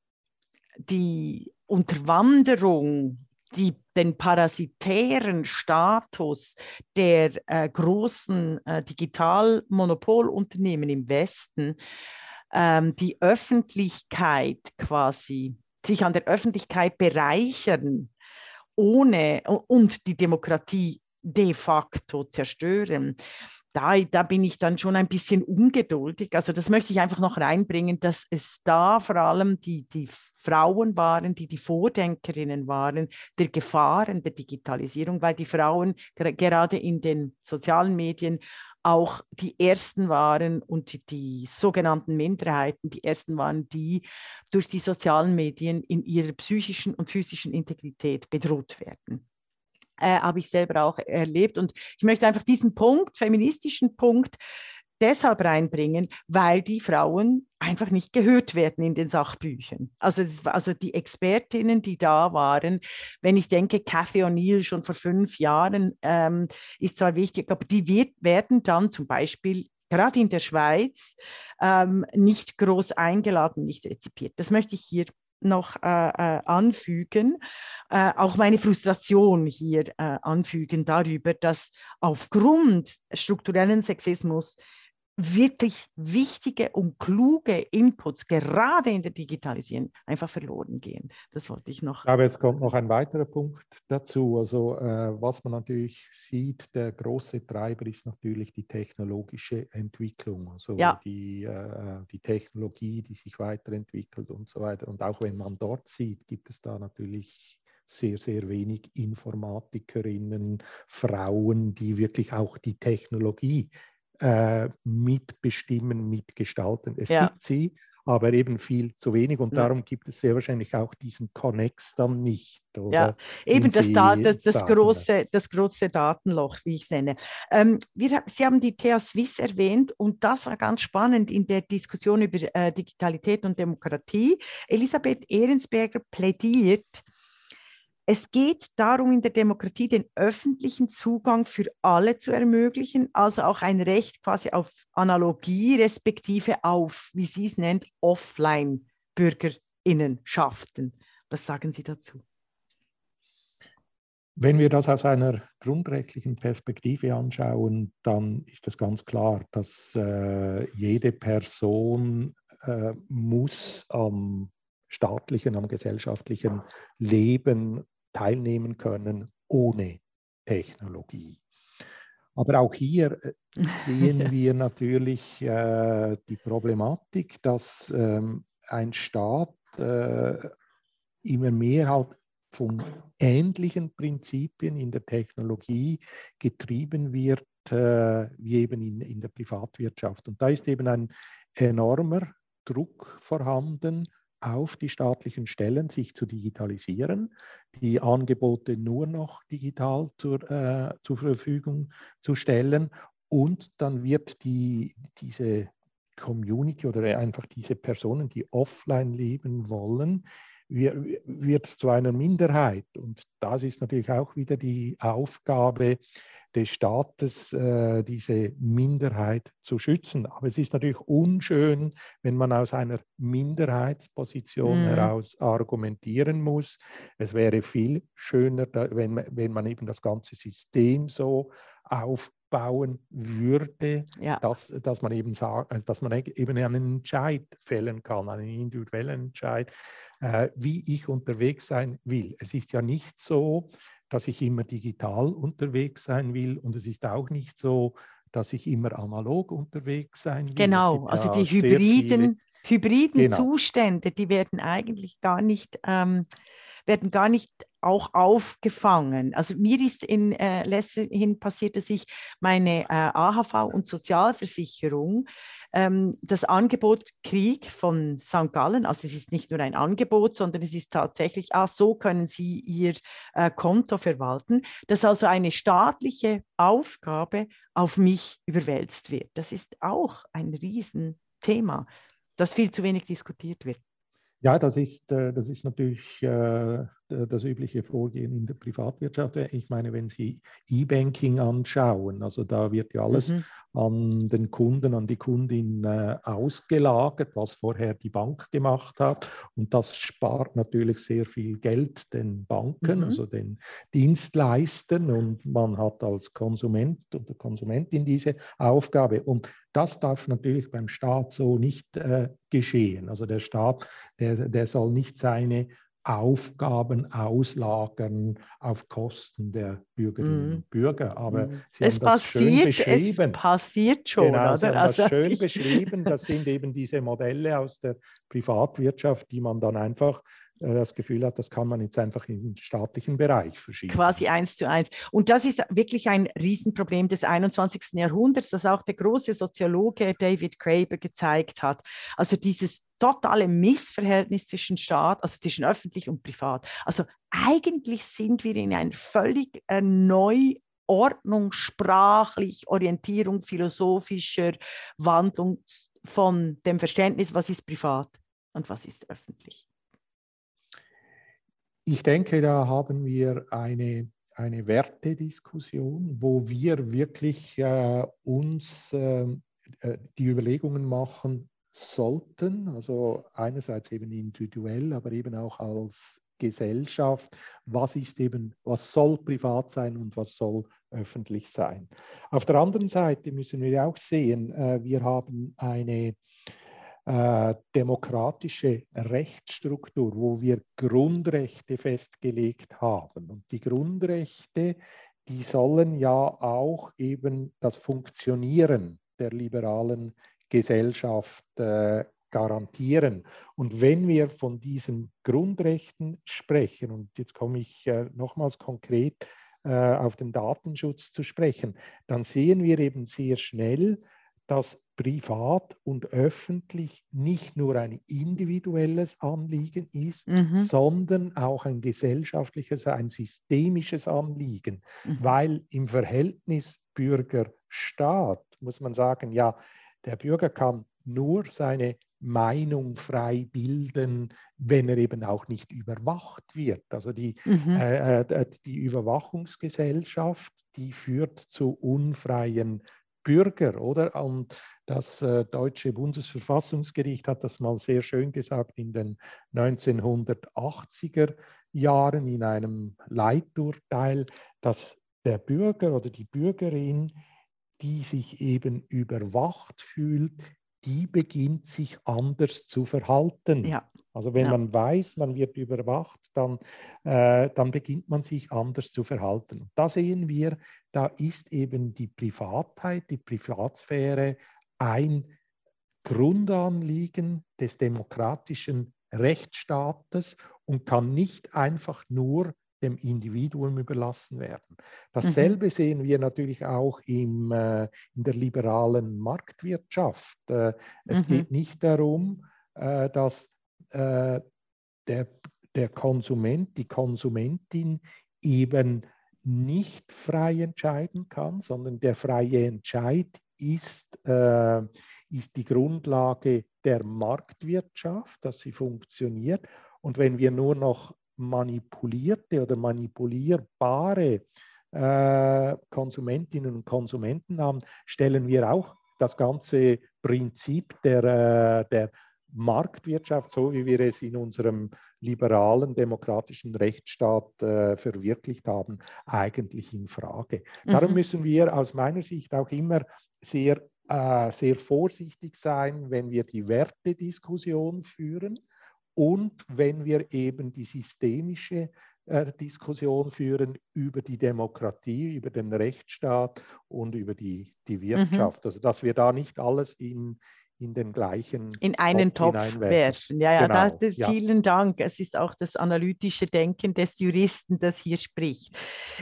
die Unterwanderung die, den parasitären Status der äh, großen äh, Digitalmonopolunternehmen im Westen, ähm, die Öffentlichkeit quasi, sich an der Öffentlichkeit bereichern, ohne und die Demokratie de facto zerstören da, da bin ich dann schon ein bisschen ungeduldig. Also das möchte ich einfach noch reinbringen, dass es da vor allem die, die Frauen waren, die die Vordenkerinnen waren der Gefahren der Digitalisierung, weil die Frauen gerade in den sozialen Medien auch die ersten waren und die, sogenannten Minderheiten, die ersten waren, die durch die sozialen Medien in ihrer psychischen und physischen Integrität bedroht werden äh, habe ich selber auch erlebt. Und ich möchte einfach diesen Punkt, feministischen Punkt, deshalb reinbringen, weil die Frauen einfach nicht gehört werden in den Sachbüchern. Also, also die Expertinnen, die da waren, wenn ich denke, Cathy O'Neill schon vor fünf Jahren ähm, ist zwar wichtig, aber die wird, werden dann zum Beispiel gerade in der Schweiz ähm, nicht groß eingeladen, nicht rezipiert. Das möchte ich hier noch äh, äh, anfügen, äh, auch meine Frustration hier äh, anfügen darüber, dass aufgrund strukturellen Sexismus wirklich wichtige und kluge Inputs, gerade in der Digitalisierung, einfach verloren gehen. Das wollte ich noch. Aber es kommt noch ein weiterer Punkt dazu. Also äh, was man natürlich sieht, der große Treiber ist natürlich die technologische Entwicklung, also ja. die, äh, die Technologie, die sich weiterentwickelt und so weiter. Und auch wenn man dort sieht, gibt es da natürlich sehr, sehr wenig Informatikerinnen, Frauen, die wirklich auch die Technologie äh, mitbestimmen, mitgestalten. Es ja. gibt sie, aber eben viel zu wenig und ja. darum gibt es sehr wahrscheinlich auch diesen Connex dann nicht. ja, eben das, da, das, das, große, das große Datenloch, wie ich es nenne. Ähm, wir, Sie haben die TH Swiss erwähnt und das war ganz spannend in der Diskussion über äh, Digitalität und Demokratie. Elisabeth Ehrensberger plädiert Es geht darum, in der Demokratie den öffentlichen Zugang für alle zu ermöglichen, also auch ein Recht quasi auf Analogie, respektive auf, wie sie es nennt, Offline-Bürgerinnenschaften. Was sagen Sie dazu? Wenn wir das aus einer grundrechtlichen Perspektive anschauen, dann ist es ganz klar, dass äh, jede Person äh, muss am staatlichen, am gesellschaftlichen Leben teilnehmen können ohne Technologie. Aber auch hier äh, sehen wir natürlich äh, die Problematik, dass ähm, ein Staat äh, immer mehr halt von ähnlichen Prinzipien in der Technologie getrieben wird, äh, wie eben in, in der Privatwirtschaft. Und da ist eben ein enormer Druck vorhanden, auf die staatlichen Stellen, sich zu digitalisieren, die Angebote nur noch digital zur, äh, zur Verfügung zu stellen. Und dann wird die, diese Community oder einfach diese Personen, die offline leben wollen, wird zu einer Minderheit. Und das ist natürlich auch wieder die Aufgabe des Staates, äh, diese Minderheit zu schützen. Aber es ist natürlich unschön, wenn man aus einer Minderheitsposition mhm. heraus argumentieren muss. Es wäre viel schöner, wenn, wenn man eben das ganze System so aufbauen würde, ja. dass, dass, man eben sagt, dass man eben einen Entscheid fällen kann, einen individuellen Entscheid, äh, wie ich unterwegs sein will. Es ist ja nicht so, dass ich immer digital unterwegs sein will und es ist auch nicht so, dass ich immer analog unterwegs sein will. Genau, also die hybriden, hybriden genau. Zustände, die werden eigentlich gar nicht, ähm, werden gar nicht auch aufgefangen. Also mir ist in äh, letzterhin passiert, dass ich meine äh, AHV und Sozialversicherung ähm, das Angebot kriege von St. Gallen. Also es ist nicht nur ein Angebot, sondern es ist tatsächlich, ah, so können Sie Ihr äh, Konto verwalten, dass also eine staatliche Aufgabe auf mich überwälzt wird. Das ist auch ein Riesenthema, das viel zu wenig diskutiert wird. Ja, das ist, äh, das ist natürlich äh, das übliche Vorgehen in der Privatwirtschaft. Ich meine, wenn Sie E-Banking anschauen, also da wird ja alles mhm. an den Kunden, an die Kundin äh, ausgelagert, was vorher die Bank gemacht hat. Und das spart natürlich sehr viel Geld den Banken, mhm. also den Dienstleistern. Und man hat als Konsument oder Konsumentin diese Aufgabe. Und das darf natürlich beim Staat so nicht äh, geschehen. Also der Staat, der, der soll nicht seine Aufgaben auslagern auf Kosten der Bürgerinnen mm. und Bürger. Aber mm. Sie es haben das schön beschrieben. Es passiert schon, genau, Sie haben also das schön beschrieben. Das sind eben diese Modelle aus der Privatwirtschaft, die man dann einfach das Gefühl hat, das kann man jetzt einfach in den staatlichen Bereich verschieben. Quasi eins zu eins. Und das ist wirklich ein Riesenproblem des 21. Jahrhunderts, das auch der große Soziologe David Graeber gezeigt hat. Also dieses totale Missverhältnis zwischen Staat, also zwischen öffentlich und privat. Also eigentlich sind wir in einer völlig äh, Neuordnung, sprachlich, Orientierung, philosophischer Wandlung von dem Verständnis, was ist privat und was ist öffentlich. Ich denke, da haben wir eine, eine Wertediskussion, wo wir wirklich äh, uns äh, äh, die Überlegungen machen sollten, also einerseits eben individuell, aber eben auch als Gesellschaft, was ist eben, was soll privat sein und was soll öffentlich sein. Auf der anderen Seite müssen wir auch sehen, äh, wir haben eine äh, demokratische Rechtsstruktur, wo wir Grundrechte festgelegt haben. Und die Grundrechte, die sollen ja auch eben das Funktionieren der liberalen Gesellschaft äh, garantieren. Und wenn wir von diesen Grundrechten sprechen, und jetzt komme ich äh, nochmals konkret äh, auf den Datenschutz zu sprechen, dann sehen wir eben sehr schnell, dass privat und öffentlich nicht nur ein individuelles Anliegen ist, mhm. sondern auch ein gesellschaftliches, ein systemisches Anliegen, mhm. weil im Verhältnis Bürger-Staat muss man sagen, ja, der Bürger kann nur seine Meinung frei bilden, wenn er eben auch nicht überwacht wird. Also die, mhm. äh, äh die Überwachungsgesellschaft, die führt zu unfreien Bürger, oder? Und das äh, deutsche Bundesverfassungsgericht hat das mal sehr schön gesagt in den 1980er Jahren in einem Leiturteil, dass der Bürger oder die Bürgerin, die sich eben überwacht fühlt, die beginnt sich anders zu verhalten. Ja. Also wenn ja. man weiß, man wird überwacht, dann, äh, dann beginnt man sich anders zu verhalten. Da sehen wir, da ist eben die Privatheit, die Privatsphäre ein Grundanliegen des demokratischen Rechtsstaates und kann nicht einfach nur dem Individuum überlassen werden. Dasselbe mhm. sehen wir natürlich auch im, äh, in der liberalen Marktwirtschaft. Äh, es mhm. geht nicht darum, äh, dass äh, der, der Konsument, die Konsumentin eben nicht frei entscheiden kann, sondern der freie Entscheid ist, äh, ist die Grundlage der Marktwirtschaft, dass sie funktioniert. Und wenn wir nur noch manipulierte oder manipulierbare äh, Konsumentinnen und Konsumenten haben, stellen wir auch das ganze Prinzip der, äh, der Marktwirtschaft, so wie wir es in unserem liberalen demokratischen Rechtsstaat äh, verwirklicht haben, eigentlich in Frage. Mhm. Darum müssen wir aus meiner Sicht auch immer sehr, äh, sehr vorsichtig sein, wenn wir die Wertediskussion führen und wenn wir eben die systemische äh, Diskussion führen über die Demokratie, über den Rechtsstaat und über die, die mhm. Wirtschaft. Mhm. Also dass wir da nicht alles in, in den gleichen in einen Topf, Topf werfen. Ja, ja, genau. da, vielen ja. Dank. Es ist auch das analytische Denken des Juristen, das hier spricht.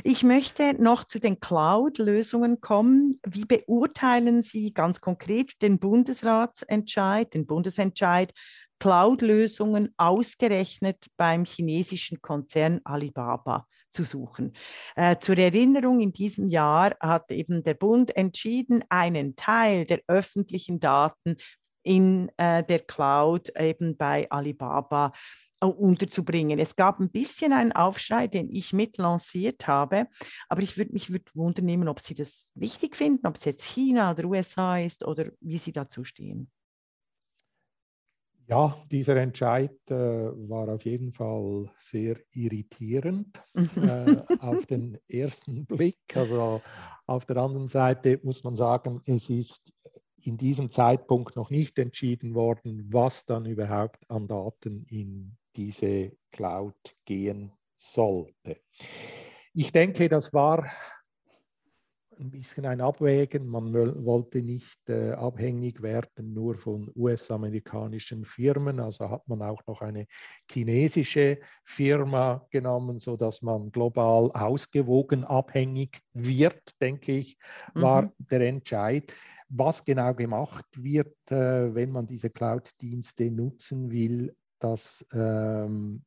Ich möchte noch zu den Cloud-Lösungen kommen. Wie beurteilen Sie ganz konkret den Bundesratsentscheid, den Bundesentscheid Cloud-Lösungen ausgerechnet beim chinesischen Konzern Alibaba zu suchen. Äh, zur Erinnerung, in diesem Jahr hat eben der Bund entschieden, einen Teil der öffentlichen Daten in äh, der Cloud eben bei Alibaba äh, unterzubringen. Es gab ein bisschen einen Aufschrei, den ich mit lanciert habe, aber ich würde mich würd wundern ob Sie das wichtig finden, ob es jetzt China oder USA ist oder wie Sie dazu stehen. Ja, dieser Entscheid äh, war auf jeden Fall sehr irritierend äh, auf den ersten Blick. Also auf der anderen Seite muss man sagen, es ist in diesem Zeitpunkt noch nicht entschieden worden, was dann überhaupt an Daten in diese Cloud gehen sollte. Ich denke, das war ein bisschen ein Abwägen. Man wollte nicht äh, abhängig werden nur von US-amerikanischen Firmen. Also hat man auch noch eine chinesische Firma genommen, sodass man global ausgewogen abhängig wird, denke ich, war mhm. der Entscheid. Was genau gemacht wird, äh, wenn man diese Cloud-Dienste nutzen will, das, ähm,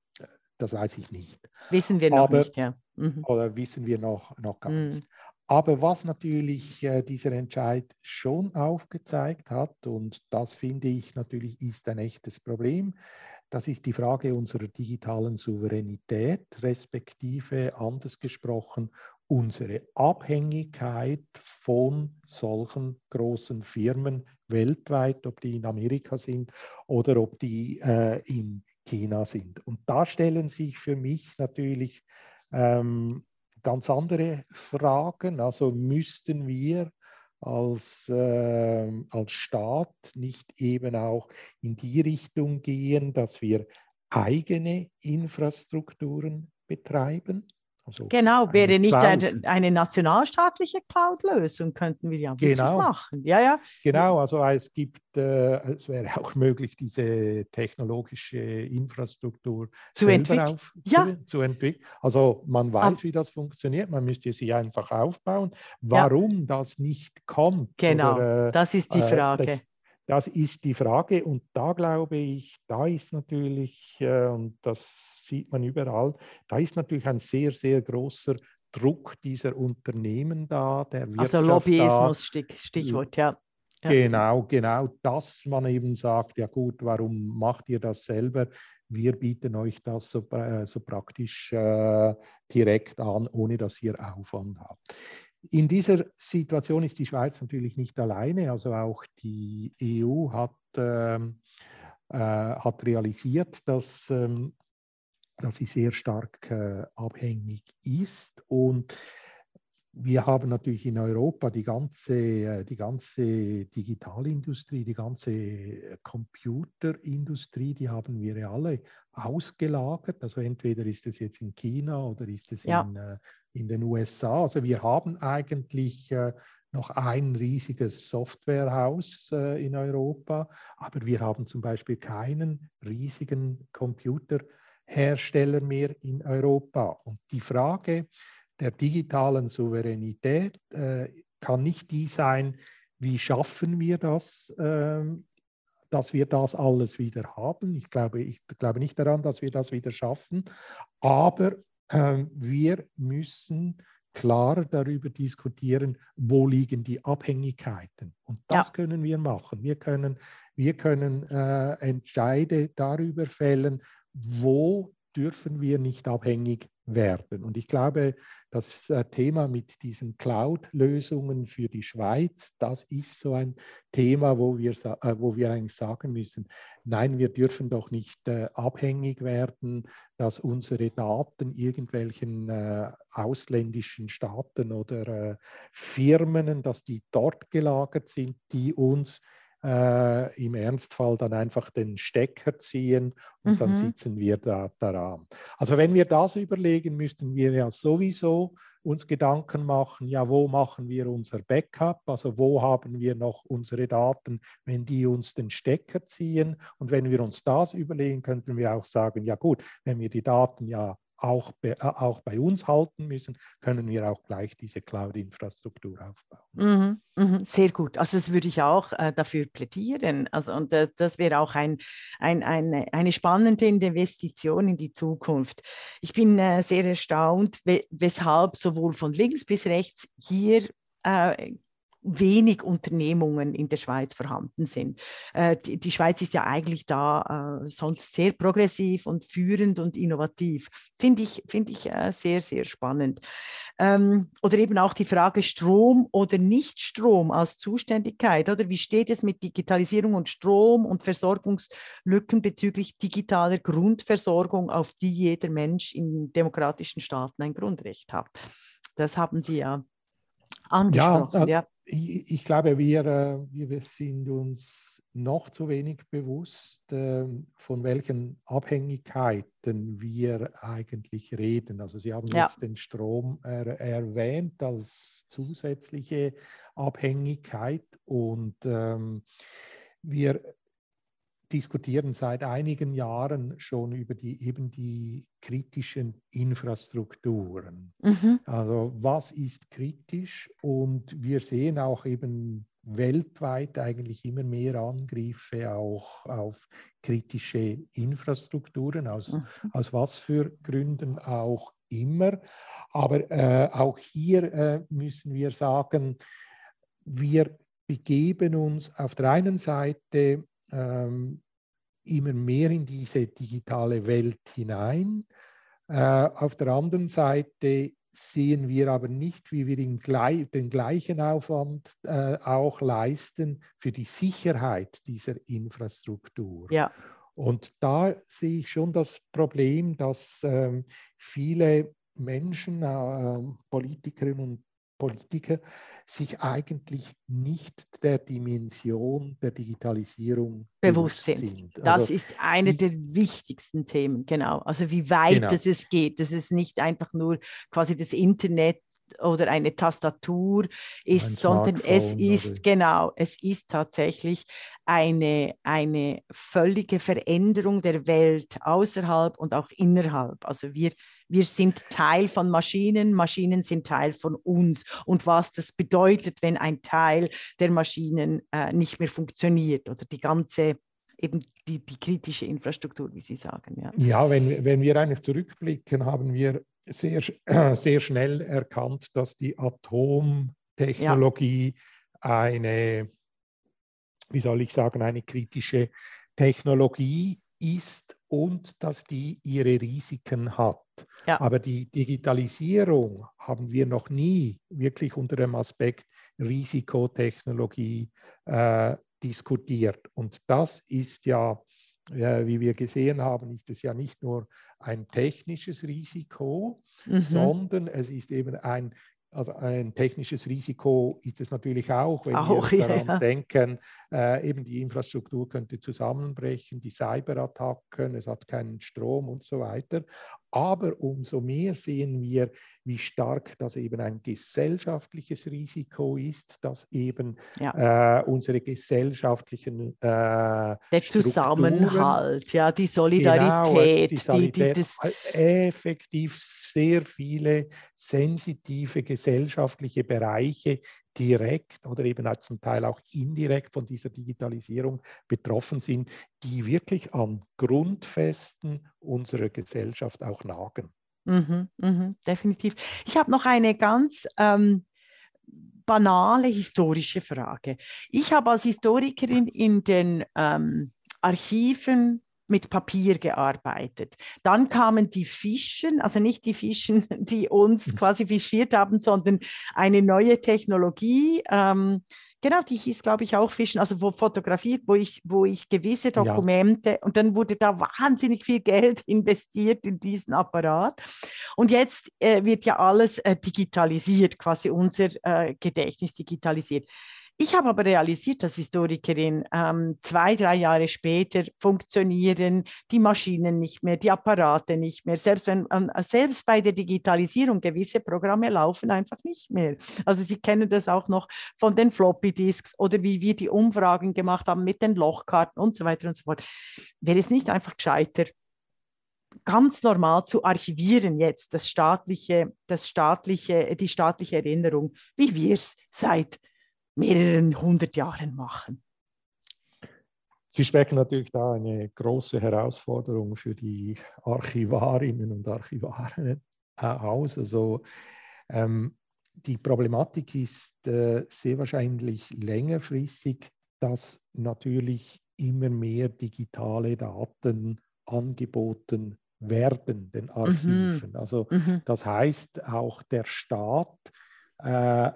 das weiß ich nicht. Wissen wir noch Aber, nicht, ja. Mhm. Oder wissen wir noch, noch gar mhm. nicht. Aber was natürlich äh, dieser Entscheid schon aufgezeigt hat, und das finde ich natürlich ist ein echtes Problem, das ist die Frage unserer digitalen Souveränität, respektive anders gesprochen, unsere Abhängigkeit von solchen großen Firmen weltweit, ob die in Amerika sind oder ob die äh, in China sind. Und da stellen sich für mich natürlich ähm, ganz andere Fragen. Also müssten wir als, äh, als Staat nicht eben auch in die Richtung gehen, dass wir eigene Infrastrukturen betreiben? Also genau, wäre nicht eine, eine, nationalstaatliche Cloud-Lösung, könnten wir ja genau. machen. Ja, ja. Genau, also es gibt, äh, es wäre auch möglich, diese technologische Infrastruktur zu entwickeln. Ja. Zu, zu, entwickeln. Also man weiß, Ab wie das funktioniert, man müsste sie einfach aufbauen. Warum ja. das nicht kommt? Genau, oder, äh, das ist die äh, Frage. Das, das ist die Frage und da glaube ich, da ist natürlich, äh, und das sieht man überall, da ist natürlich ein sehr, sehr großer Druck dieser Unternehmen da, der also Wirtschaft Also Lobbyismus, da. Stichwort, ja. Ja. Genau, genau, dass man eben sagt, ja gut, warum macht ihr das selber? Wir bieten euch das so, äh, so praktisch äh, direkt an, ohne dass ihr Aufwand habt. In dieser Situation ist die Schweiz natürlich nicht alleine. Also auch die EU hat, ähm, äh, hat realisiert, dass, ähm, dass sie sehr stark äh, abhängig ist. Und wir haben natürlich in Europa die ganze, äh, die ganze Digitalindustrie, die ganze Computerindustrie, die haben wir ja alle ausgelagert. Also entweder ist es jetzt in China oder ist es ja. in, äh, in den USA. Also wir haben eigentlich äh, noch ein riesiges Softwarehaus in Europa, aber wir haben zum Beispiel keinen riesigen Computerhersteller mehr in Europa. Und die Frage, der digitalen Souveränität äh, kann nicht die sein, wie schaffen wir das, äh, dass wir das alles wieder haben. Ich glaube, ich glaube nicht daran, dass wir das wieder schaffen, aber äh, wir müssen klar darüber diskutieren, wo liegen die Abhängigkeiten. Und das ja. können wir machen. Wir können, wir können äh, Entscheide darüber fällen, wo dürfen wir nicht abhängig werden. Und ich glaube, das äh, Thema mit diesen Cloud-Lösungen für die Schweiz, das ist so ein Thema, wo wir, äh, wo wir eigentlich sagen müssen, nein, wir dürfen doch nicht äh, abhängig werden, dass unsere Daten irgendwelchen ausländischen Staaten oder Firmen, dass die dort gelagert sind, die uns äh, im Ernstfall dann einfach den Stecker ziehen und mhm. dann sitzen wir da daran. Also wenn wir das überlegen, müssten wir ja sowieso uns Gedanken machen, ja, wo machen wir unser Backup? Also wo haben wir noch unsere Daten, wenn die uns den Stecker ziehen? Und wenn wir uns das überlegen, könnten wir auch sagen, ja gut, wenn wir die Daten ja auch, äh, auch bei uns halten müssen, können wir auch gleich diese Cloud-Infrastruktur aufbauen. Mhm, mh, sehr gut. Also das würde ich auch äh, dafür plädieren. Also, und äh, das wäre auch ein, ein, eine, eine spannende Investition in die Zukunft. Ich bin äh, sehr erstaunt, weshalb sowohl von links bis rechts hier äh, wenig Unternehmungen in der Schweiz vorhanden sind. Äh, die, die, Schweiz ist ja eigentlich da äh, sonst sehr progressiv und führend und innovativ. Finde ich, find ich äh, sehr, sehr spannend. Ähm, oder eben auch die Frage Strom oder Nicht-Strom als Zuständigkeit. Oder wie steht es mit Digitalisierung und Strom und Versorgungslücken bezüglich digitaler Grundversorgung, auf die jeder Mensch in demokratischen Staaten ein Grundrecht hat? Das haben Sie ja angesprochen. Ja, ja ich, ich, glaube, wir, äh, wir sind uns noch zu wenig bewusst, ähm, von welchen Abhängigkeiten wir eigentlich reden. Also Sie haben ja. jetzt den Strom er, erwähnt als zusätzliche Abhängigkeit und ähm, wir diskutieren seit einigen Jahren schon über die eben die kritischen Infrastrukturen. Mhm. Also was ist kritisch? Und wir sehen auch eben weltweit eigentlich immer mehr Angriffe auch auf kritische Infrastrukturen, aus, mhm. aus was für Gründen auch immer. Aber äh, auch hier äh, müssen wir sagen, wir begeben uns auf der einen Seite immer mehr in diese digitale Welt hinein. Äh, auf der anderen Seite sehen wir aber nicht, wie wir den, den gleichen Aufwand äh, auch leisten für die Sicherheit dieser Infrastruktur. Ja. Und da sehe ich schon das Problem, dass ähm, viele Menschen, äh, Politikerinnen und Politiker sich eigentlich nicht der Dimension der Digitalisierung bewusst sind. sind. Das also, ist eine der wichtigsten Themen, genau. Also wie weit genau. es geht. Das ist nicht einfach nur quasi das Internet oder eine Tastatur ist, sondern es ist, oder? genau, es ist tatsächlich eine, eine völlige Veränderung der Welt außerhalb und auch innerhalb. Also wir, wir sind Teil von Maschinen, Maschinen sind Teil von uns. Und was das bedeutet, wenn ein Teil der Maschinen äh, nicht mehr funktioniert oder die ganze eben die, die kritische Infrastruktur, wie Sie sagen. Ja, ja wenn, wenn wir eigentlich zurückblicken, haben wir sehr, sehr schnell erkannt, dass die Atomtechnologie ja. eine wie soll ich sagen, eine kritische Technologie ist und dass die ihre Risiken hat. Ja. Aber die Digitalisierung haben wir noch nie wirklich unter dem Aspekt Risikotechnologie äh, diskutiert. Und das ist ja, äh, wie wir gesehen haben, ist es ja nicht nur ein technisches Risiko, mhm. sondern es ist eben ein also ein technisches Risiko ist es natürlich auch, wenn auch, wir daran ja. denken, äh, eben die Infrastruktur könnte zusammenbrechen, die Cyberattacken, es hat keinen Strom und so weiter. Aber umso mehr sehen wir, wie stark das eben ein gesellschaftliches Risiko ist, dass eben ja. äh, unsere gesellschaftlichen äh, der Zusammenhalt, ja, die Solidarität, genau, die, Solidarität die, die, das effektiv sehr viele sensitive gesellschaftliche Bereiche direkt oder eben auch zum Teil auch indirekt von dieser Digitalisierung betroffen sind, die wirklich an Grundfesten unserer Gesellschaft auch nagen. Mhm, mh, definitiv. Ich habe noch eine ganz ähm, banale historische Frage. Ich habe als Historikerin in den ähm, Archiven mit Papier gearbeitet. Dann kamen die Fischen, also nicht die Fischen, die uns mhm. quasi fischiert haben, sondern eine neue Technologie. Ähm, genau, die hieß, glaube ich, auch Fischen, also wo fotografiert, wo ich, wo ich gewisse Dokumente ja. und dann wurde da wahnsinnig viel Geld investiert in diesen Apparat. Und jetzt äh, wird ja alles äh, digitalisiert, quasi unser äh, Gedächtnis digitalisiert. Ich habe aber realisiert als Historikerin, ähm, zwei, drei Jahre später funktionieren die Maschinen nicht mehr, die Apparate nicht mehr. Selbst, wenn, ähm, selbst bei der Digitalisierung gewisse Programme laufen einfach nicht mehr. Also Sie kennen das auch noch von den Floppy Disks oder wie wir die Umfragen gemacht haben mit den Lochkarten und so weiter und so fort. Wäre es nicht einfach gescheiter, ganz normal zu archivieren jetzt das staatliche, das staatliche, die staatliche Erinnerung, wie wir es seit mehreren hundert Jahren machen. Sie sprechen natürlich da eine große Herausforderung für die Archivarinnen und Archivaren äh, aus. Also ähm, die Problematik ist äh, sehr wahrscheinlich längerfristig, dass natürlich immer mehr digitale Daten angeboten werden, den mhm. Archiven. Mhm. Also mhm. das heißt, auch der Staat äh, äh,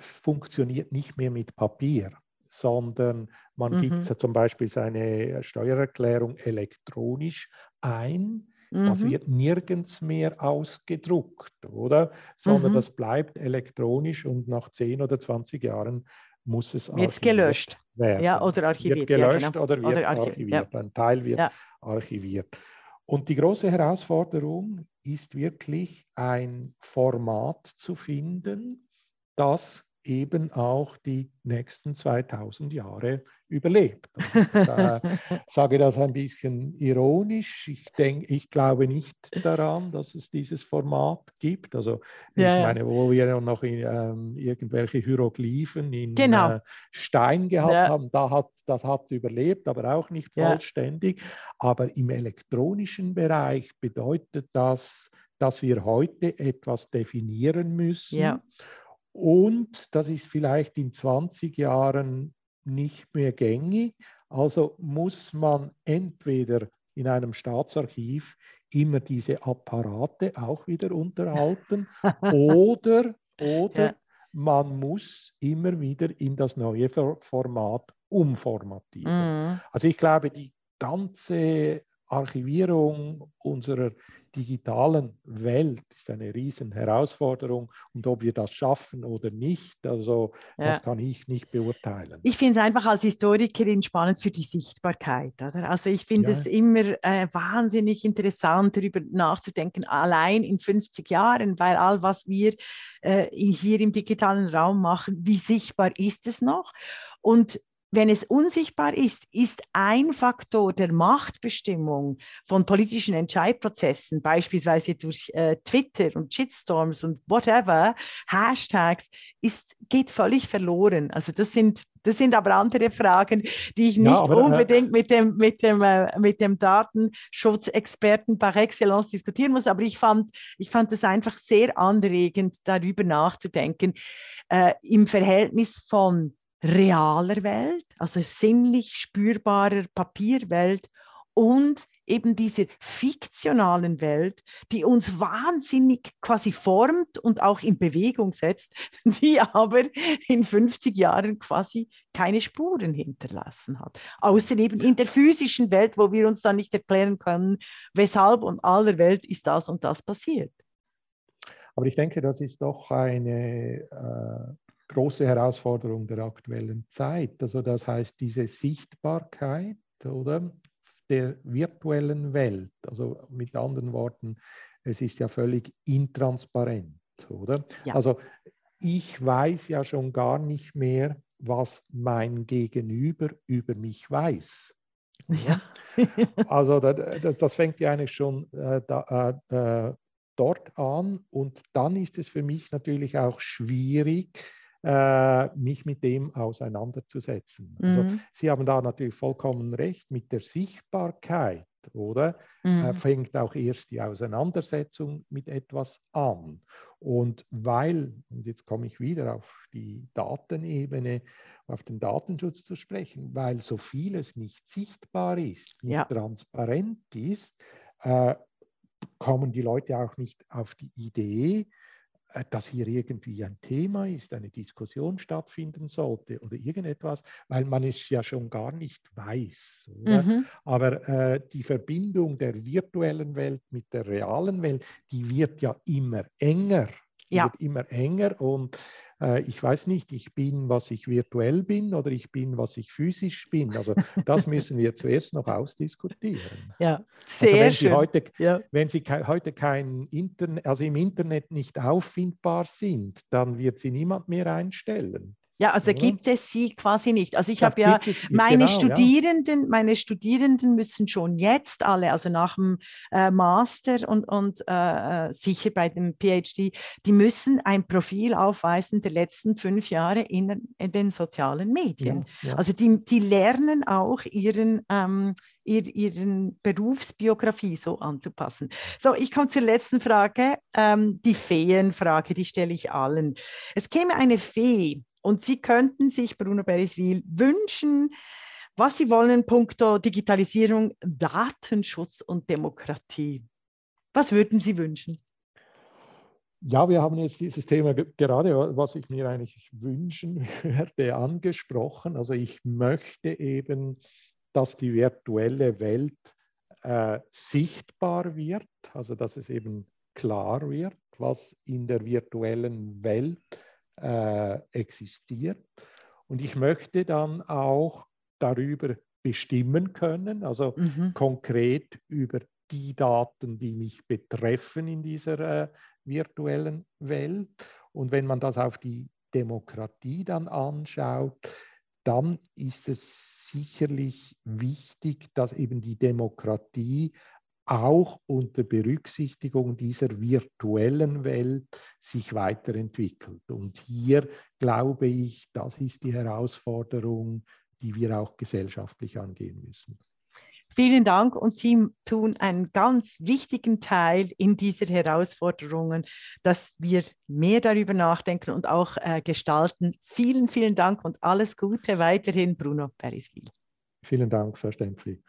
funktioniert nicht mehr mit Papier, sondern man mhm. gibt zum Beispiel seine Steuererklärung elektronisch ein. Mhm. Das wird nirgends mehr ausgedruckt, oder? Sondern mhm. das bleibt elektronisch und nach 10 oder 20 Jahren muss es wird gelöscht werden. Ja, oder archiviert. Wird gelöscht ja, genau. oder wird oder archiviert. Ja. Ein Teil wird ja. archiviert. Und die große Herausforderung ist wirklich ein Format zu finden, das eben auch die nächsten 2000 Jahre überlebt. Ich äh, sage das ein bisschen ironisch. Ich, denk, ich glaube nicht daran, dass es dieses Format gibt. Also ja, ich meine, wo wir noch in, ähm, irgendwelche Hieroglyphen in genau. äh, Stein gehabt ja. haben, da hat, das hat überlebt, aber auch nicht vollständig. Aber im elektronischen Bereich bedeutet das, dass wir heute etwas definieren müssen und das ist vielleicht in 20 Jahren nicht mehr gängig. Also muss man entweder in einem Staatsarchiv immer diese Apparate auch wieder unterhalten oder, oder ja. man muss immer wieder in das neue Format umformatieren. Mhm. Also ich glaube, die ganze Archivierung unserer digitalen Welt ist eine riesen Herausforderung und ob wir das schaffen oder nicht, also ja. das kann ich nicht beurteilen. Ich finde es einfach als Historikerin spannend für die Sichtbarkeit. Oder? Also ich finde ja. es immer äh, wahnsinnig interessant, darüber nachzudenken, allein in 50 Jahren, weil all was wir äh, hier im digitalen Raum machen, wie sichtbar ist es noch? Und wenn es unsichtbar ist, ist ein Faktor der Machtbestimmung von politischen Entscheidprozessen, beispielsweise durch äh, Twitter und Shitstorms und whatever, Hashtags, ist, geht völlig verloren. Also das sind, das sind aber andere Fragen, die ich nicht ja, aber, äh, unbedingt äh, mit dem, mit dem, äh, mit dem Datenschutzexperten par excellence diskutieren muss. Aber ich fand, ich fand es einfach sehr anregend, darüber nachzudenken, äh, im Verhältnis von realer Welt, also sinnlich spürbarer Papierwelt und eben dieser fiktionalen Welt, die uns wahnsinnig quasi formt und auch in Bewegung setzt, die aber in 50 Jahren quasi keine Spuren hinterlassen hat. Außer eben in der physischen Welt, wo wir uns dann nicht erklären können, weshalb und aller Welt ist das und das passiert. Aber ich denke, das ist doch eine äh, große Herausforderung der aktuellen Zeit. Also das heißt, diese Sichtbarkeit, oder? der virtuellen Welt. Also mit anderen Worten, es ist ja völlig intransparent, oder? Ja. Also ich weiß ja schon gar nicht mehr, was mein Gegenüber über mich weiß. Ja. also das, das, fängt ja eigentlich schon äh, da, äh, äh, dort an und dann ist es für mich natürlich auch schwierig, äh, mich mit dem auseinanderzusetzen. Also mhm. Also Sie haben da natürlich vollkommen recht mit der Sichtbarkeit, oder? Mhm. Äh, fängt auch erst die Auseinandersetzung mit etwas an. Und weil, und jetzt komme ich wieder auf die Datenebene, auf den Datenschutz zu sprechen, weil so vieles nicht sichtbar ist, nicht ja. transparent ist, äh, kommen die Leute auch nicht auf die Idee, dass hier irgendwie ein Thema ist, eine Diskussion stattfinden sollte oder irgendetwas, weil man es ja schon gar nicht weiß. Mhm. Aber äh, die Verbindung der virtuellen Welt mit der realen Welt, die wird ja immer enger. Ja. Wird immer enger und äh, ich weiß nicht, ich bin, was ich virtuell bin oder ich bin, was ich physisch bin. Also das müssen wir zuerst noch ausdiskutieren. Ja, sehr also wenn schön. Sie heute, ja. Wenn Sie heute kein Internet, also im Internet nicht auffindbar sind, dann wird Sie niemand mehr einstellen. Ja, also oder? gibt es sie quasi nicht. Also ich habe ja meine genau, Studierenden, ja. meine Studierenden müssen schon jetzt alle, also nach dem äh, Master und, und äh, äh sicher bei dem PhD, die müssen ein Profil aufweisen der letzten fünf Jahre in, in den sozialen Medien. Ja, ja. Also die, die lernen auch ihren ähm, ihren Berufsbiografie so anzupassen. So, ich komme zur letzten Frage, ähm, die Feenfrage, die stelle ich allen. Es käme eine Fee und Sie könnten sich, Bruno Beriswil, wünschen, was Sie wollen, punkto Digitalisierung, Datenschutz und Demokratie. Was würden Sie wünschen? Ja, wir haben jetzt dieses Thema gerade, was ich mir eigentlich wünschen würde, angesprochen. Also ich möchte eben, dass die virtuelle Welt äh, sichtbar wird, also dass es eben klar wird, was in der virtuellen Welt äh, existiert. Und ich möchte dann auch darüber bestimmen können, also mhm. konkret über die Daten, die mich betreffen in dieser äh, virtuellen Welt. Und wenn man das auf die Demokratie dann anschaut, dann ist es sicherlich wichtig, dass eben die Demokratie auch unter Berücksichtigung dieser virtuellen Welt sich weiterentwickelt. Und hier glaube ich, das ist die Herausforderung, die wir auch gesellschaftlich angehen müssen. Vielen Dank und Sie tun einen ganz wichtigen Teil in dieser Herausforderungen, dass wir mehr darüber nachdenken und auch äh, gestalten. Vielen, vielen Dank und alles Gute weiterhin, Bruno Periswil. Vielen Dank, Frau Stempfli.